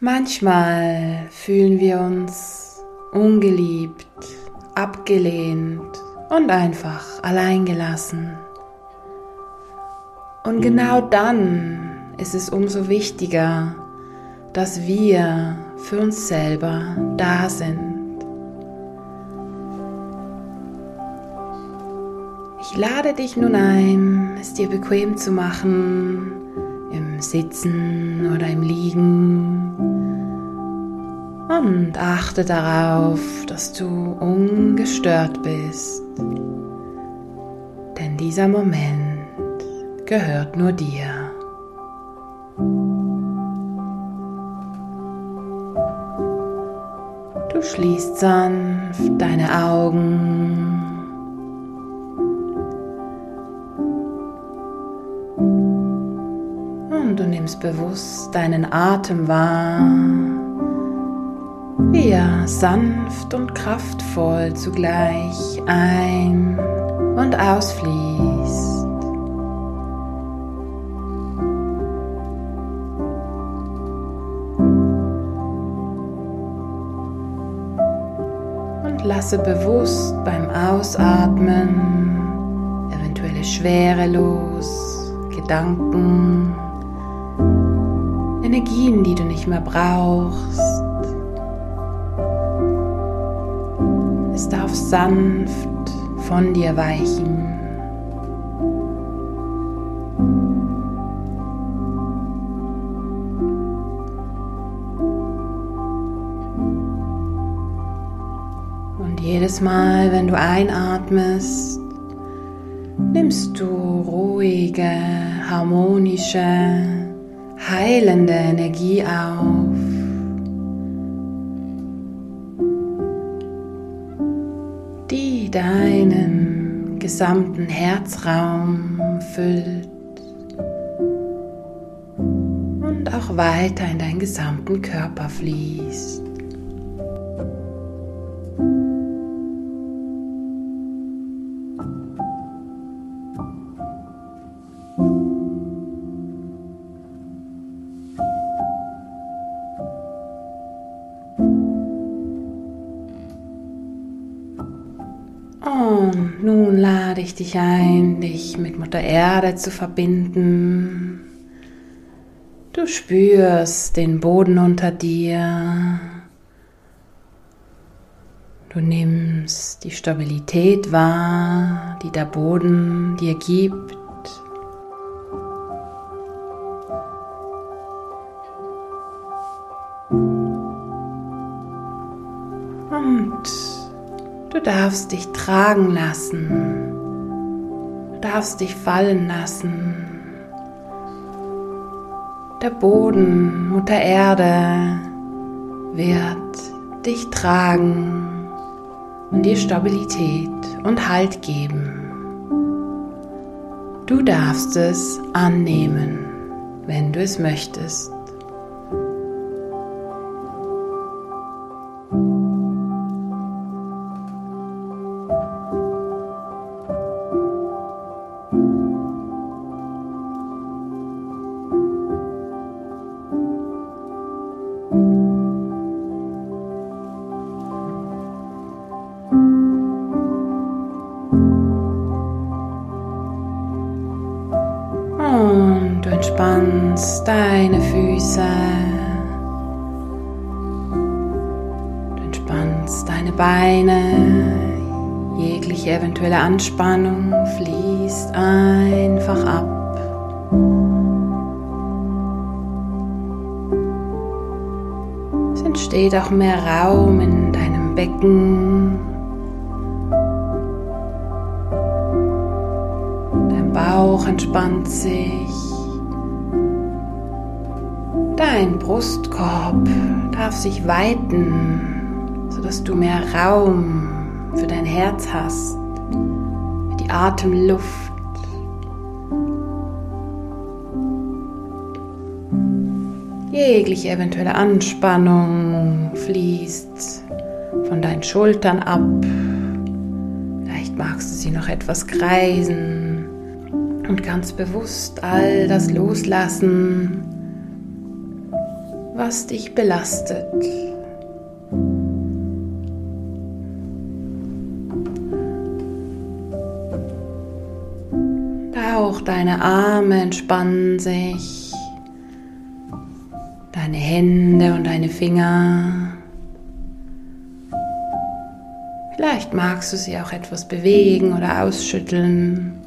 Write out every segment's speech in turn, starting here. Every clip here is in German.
Manchmal fühlen wir uns ungeliebt, abgelehnt und einfach alleingelassen. Und genau dann ist es umso wichtiger, dass wir für uns selber da sind. Ich lade dich nun ein, es dir bequem zu machen, im Sitzen oder im Liegen. Und achte darauf, dass du ungestört bist. Denn dieser Moment gehört nur dir. Du schließt sanft deine Augen und du nimmst bewusst deinen Atem wahr, wie er sanft und kraftvoll zugleich ein- und ausfließt. Und lasse bewusst beim Ausatmen eventuelle Schwere los, Gedanken, Energien, die du nicht mehr brauchst. Darf sanft von dir weichen. Und jedes Mal, wenn du einatmest, nimmst du ruhige, harmonische, heilende Energie auf. Deinen gesamten Herzraum füllt und auch weiter in deinen gesamten Körper fließt. Nun lade ich dich ein, dich mit Mutter Erde zu verbinden. Du spürst den Boden unter dir. Du nimmst die Stabilität wahr, die der Boden dir gibt. Darfst dich tragen lassen. Du darfst dich fallen lassen. Der Boden, Mutter Erde, wird dich tragen und dir Stabilität und Halt geben. Du darfst es annehmen, wenn du es möchtest. Entspannst deine Füße. Du entspannst deine Beine. Jegliche eventuelle Anspannung fließt einfach ab. Es entsteht auch mehr Raum in deinem Becken. Dein Bauch entspannt sich. Dein Brustkorb darf sich weiten, sodass du mehr Raum für dein Herz hast, für die Atemluft. Jegliche eventuelle Anspannung fließt von deinen Schultern ab. Vielleicht magst du sie noch etwas kreisen und ganz bewusst all das loslassen, was dich belastet. Auch deine Arme entspannen sich, deine Hände und deine Finger. Vielleicht magst du sie auch etwas bewegen oder ausschütteln.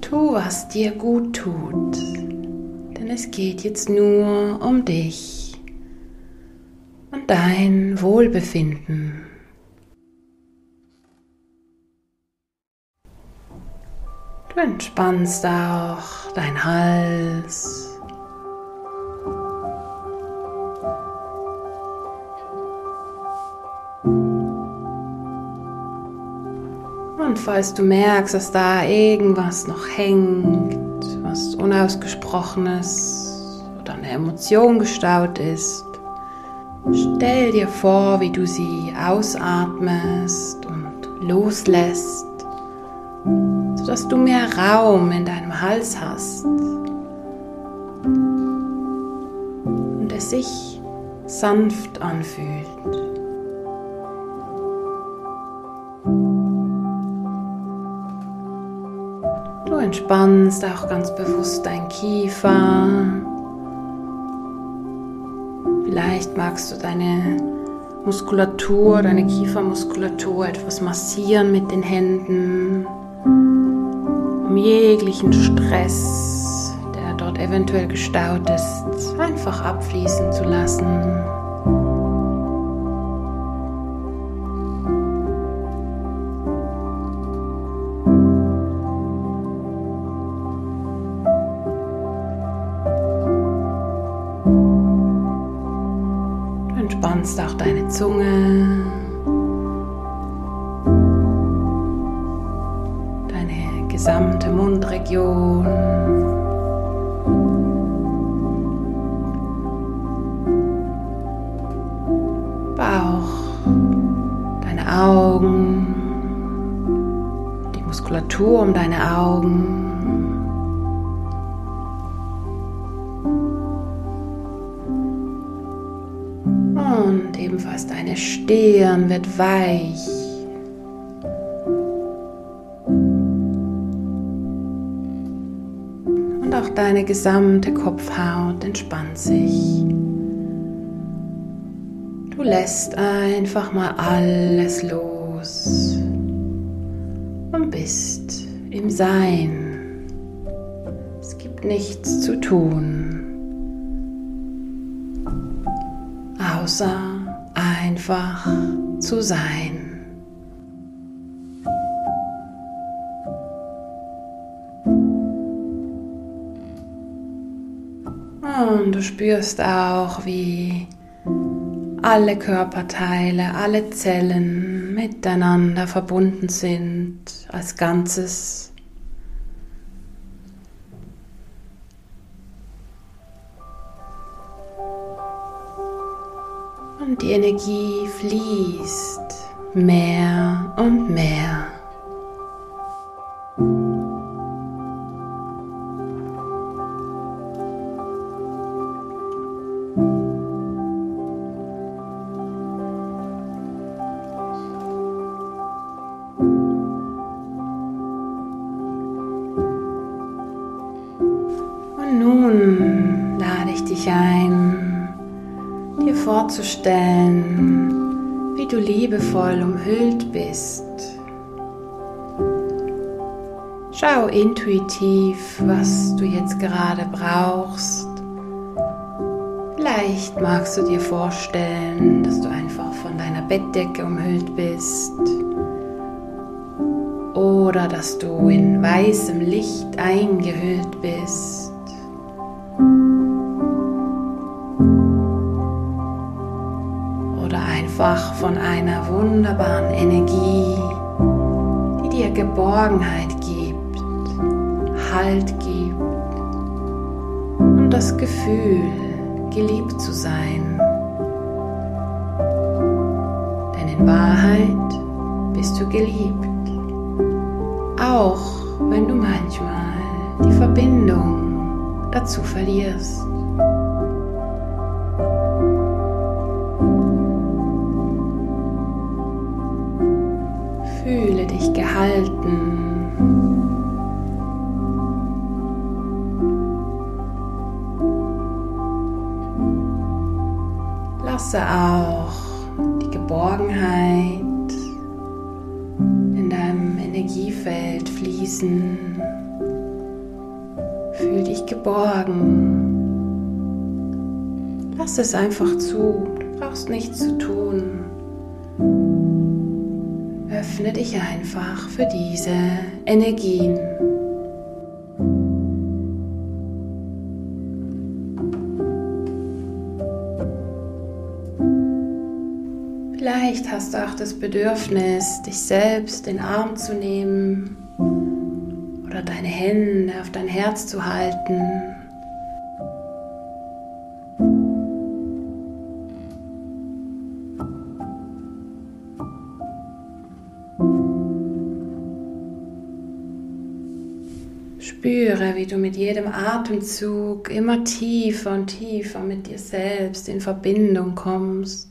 Tu, was dir gut tut, denn es geht jetzt nur um dich und dein Wohlbefinden. Du entspannst auch dein Hals. Und falls du merkst, dass da irgendwas noch hängt, was unausgesprochenes oder eine Emotion gestaut ist, stell dir vor, wie du sie ausatmest und loslässt sodass du mehr Raum in deinem Hals hast und es sich sanft anfühlt. Entspannst auch ganz bewusst dein Kiefer. Vielleicht magst du deine Muskulatur, deine Kiefermuskulatur etwas massieren mit den Händen um jeglichen Stress, der dort eventuell gestaut ist, einfach abfließen zu lassen. Muskulatur um deine Augen. Und ebenfalls deine Stirn wird weich. deine gesamte Kopfhaut entspannt sich. Du lässt einfach mal alles los bist im Sein. Es gibt nichts zu tun, außer einfach zu sein. Und du spürst auch, wie alle Körperteile, alle Zellen miteinander verbunden sind als Ganzes. Und die Energie fließt mehr und mehr. Liebevoll umhüllt bist. Schau intuitiv, was du jetzt gerade brauchst. Vielleicht magst du dir vorstellen, dass du einfach von deiner Bettdecke umhüllt bist oder dass du in weißem Licht eingehüllt bist. Von einer wunderbaren Energie, die dir Geborgenheit gibt, Halt gibt und das Gefühl, geliebt zu sein. Denn in Wahrheit bist du geliebt, auch wenn du manchmal die Verbindung dazu verlierst. gehalten. Lasse auch die Geborgenheit in deinem Energiefeld fließen. Fühl dich geborgen. Lass es einfach zu. Du brauchst nichts zu tun. Öffne dich einfach für diese Energien. Vielleicht hast du auch das Bedürfnis, dich selbst in den Arm zu nehmen oder deine Hände auf dein Herz zu halten. Spüre, wie du mit jedem Atemzug immer tiefer und tiefer mit dir selbst in Verbindung kommst.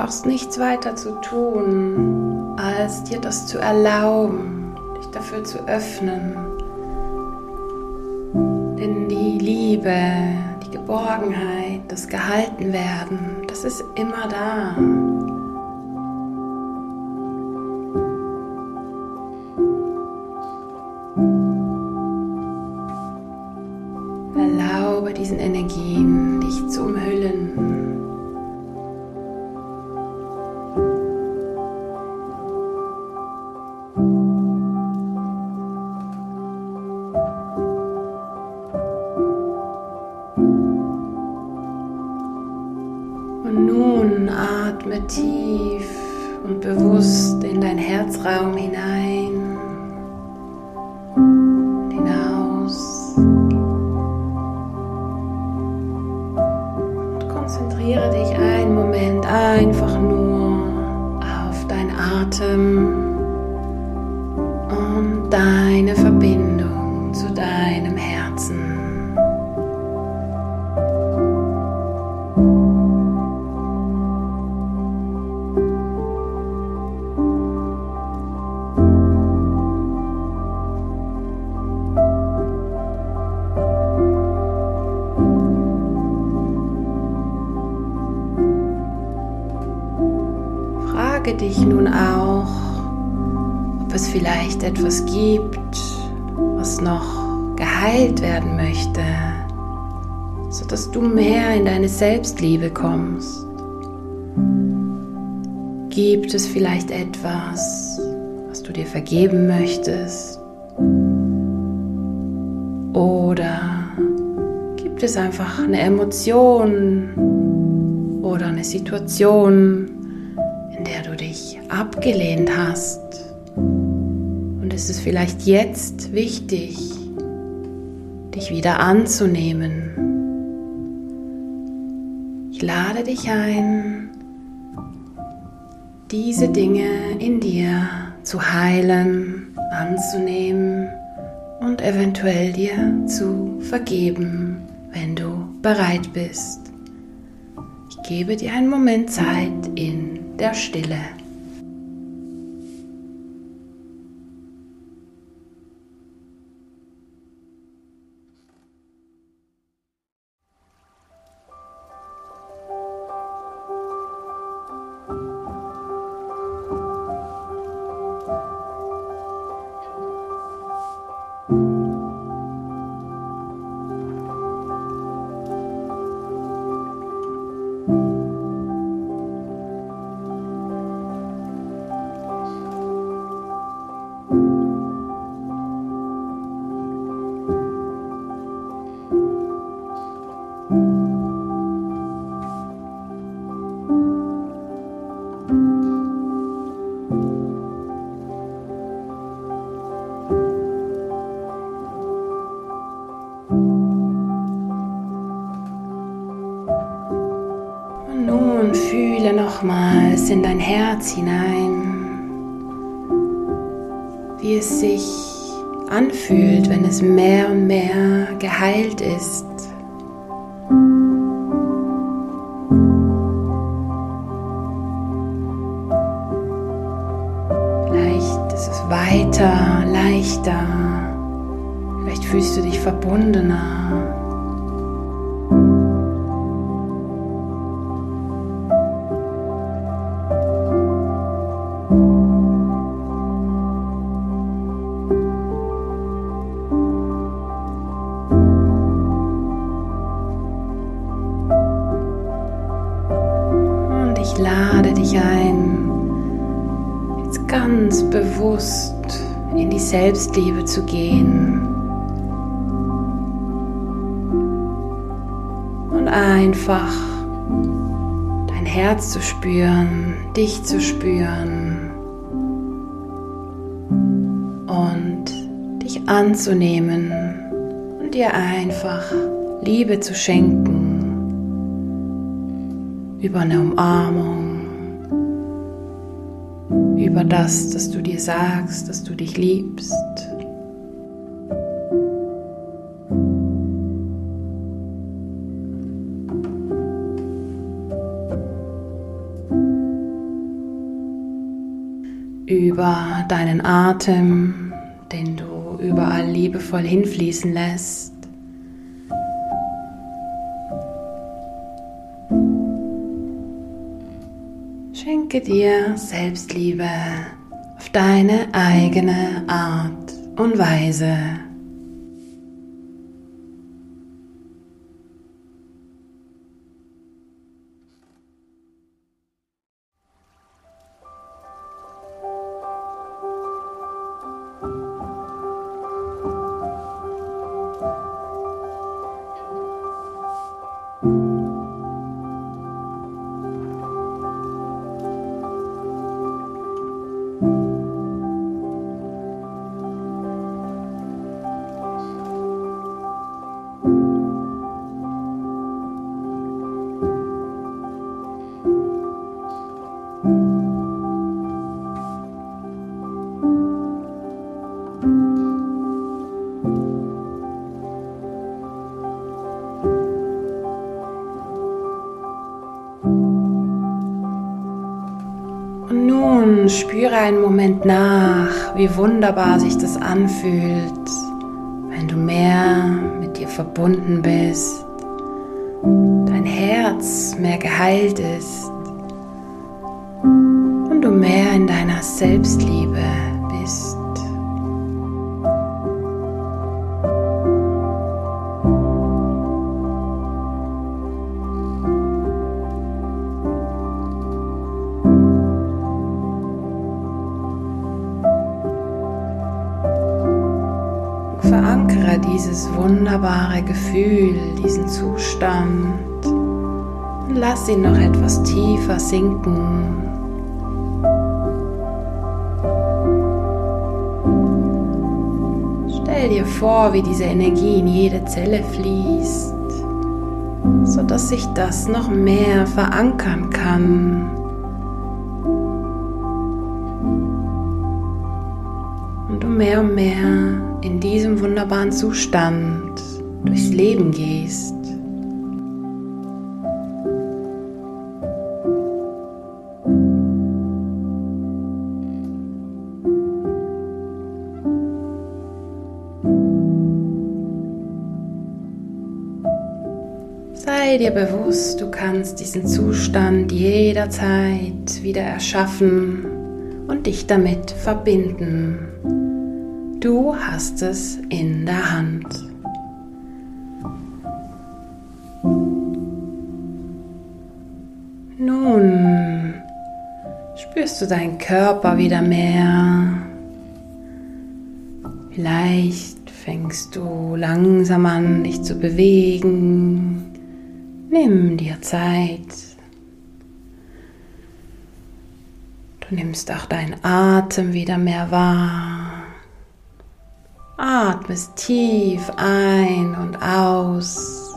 brauchst nichts weiter zu tun, als dir das zu erlauben, dich dafür zu öffnen. Denn die Liebe, die Geborgenheit, das Gehaltenwerden, das ist immer da. Erlaube diesen Energien, dich zu umhüllen. Atem. Und deine vielleicht etwas gibt, was noch geheilt werden möchte, sodass du mehr in deine Selbstliebe kommst. Gibt es vielleicht etwas, was du dir vergeben möchtest? Oder gibt es einfach eine Emotion oder eine Situation, in der du dich abgelehnt hast. Und es ist vielleicht jetzt wichtig, dich wieder anzunehmen. Ich lade dich ein, diese Dinge in dir zu heilen, anzunehmen und eventuell dir zu vergeben, wenn du bereit bist. Ich gebe dir einen Moment Zeit in der Stille. Herz hinein, wie es sich anfühlt, wenn es mehr und mehr geheilt ist. Vielleicht Es ist weiter, leichter. Vielleicht fühlst du dich verbundener. Bewusst in die Selbstliebe zu gehen. Und einfach dein Herz zu spüren, dich zu spüren. Und dich anzunehmen und dir einfach Liebe zu schenken. Über eine Umarmung über das, dass du dir sagst, dass du dich liebst. Über deinen Atem, den du überall liebevoll hinfließen lässt. Schenke dir Selbstliebe auf deine eigene Art und Weise. Spüre einen Moment nach, wie wunderbar sich das anfühlt, wenn du mehr mit dir verbunden bist, dein Herz mehr geheilt ist und du mehr in deiner Selbstliebe Gefühl, diesen Zustand und lass ihn noch etwas tiefer sinken. Stell dir vor, wie diese Energie in jede Zelle fließt, sodass sich das noch mehr verankern kann. Und du mehr und mehr in diesem wunderbaren Zustand durchs Leben gehst. Sei dir bewusst, du kannst diesen Zustand jederzeit wieder erschaffen und dich damit verbinden. Du hast es in der Hand. Spürst du deinen Körper wieder mehr. Vielleicht fängst du langsam an, dich zu bewegen. Nimm dir Zeit. Du nimmst auch deinen Atem wieder mehr wahr. Atmest tief ein und aus.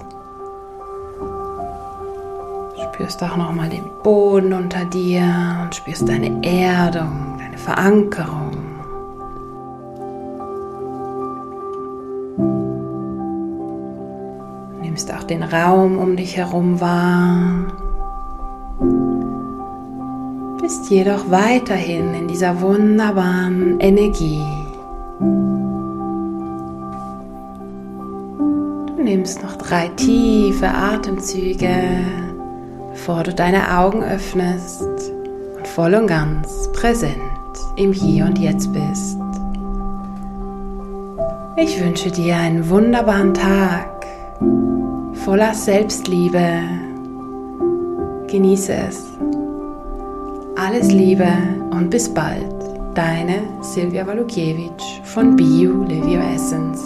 Spürst auch nochmal den Boden unter dir und spürst deine Erdung, deine Verankerung. Nimmst auch den Raum um dich herum wahr. bist jedoch weiterhin in dieser wunderbaren Energie. Du nimmst noch drei tiefe Atemzüge, bevor du deine Augen öffnest und voll und ganz präsent im Hier und Jetzt bist. Ich wünsche dir einen wunderbaren Tag voller Selbstliebe. Genieße es. Alles Liebe und bis bald. Deine Silvia Walukiewicz von Bio Live Your Essence.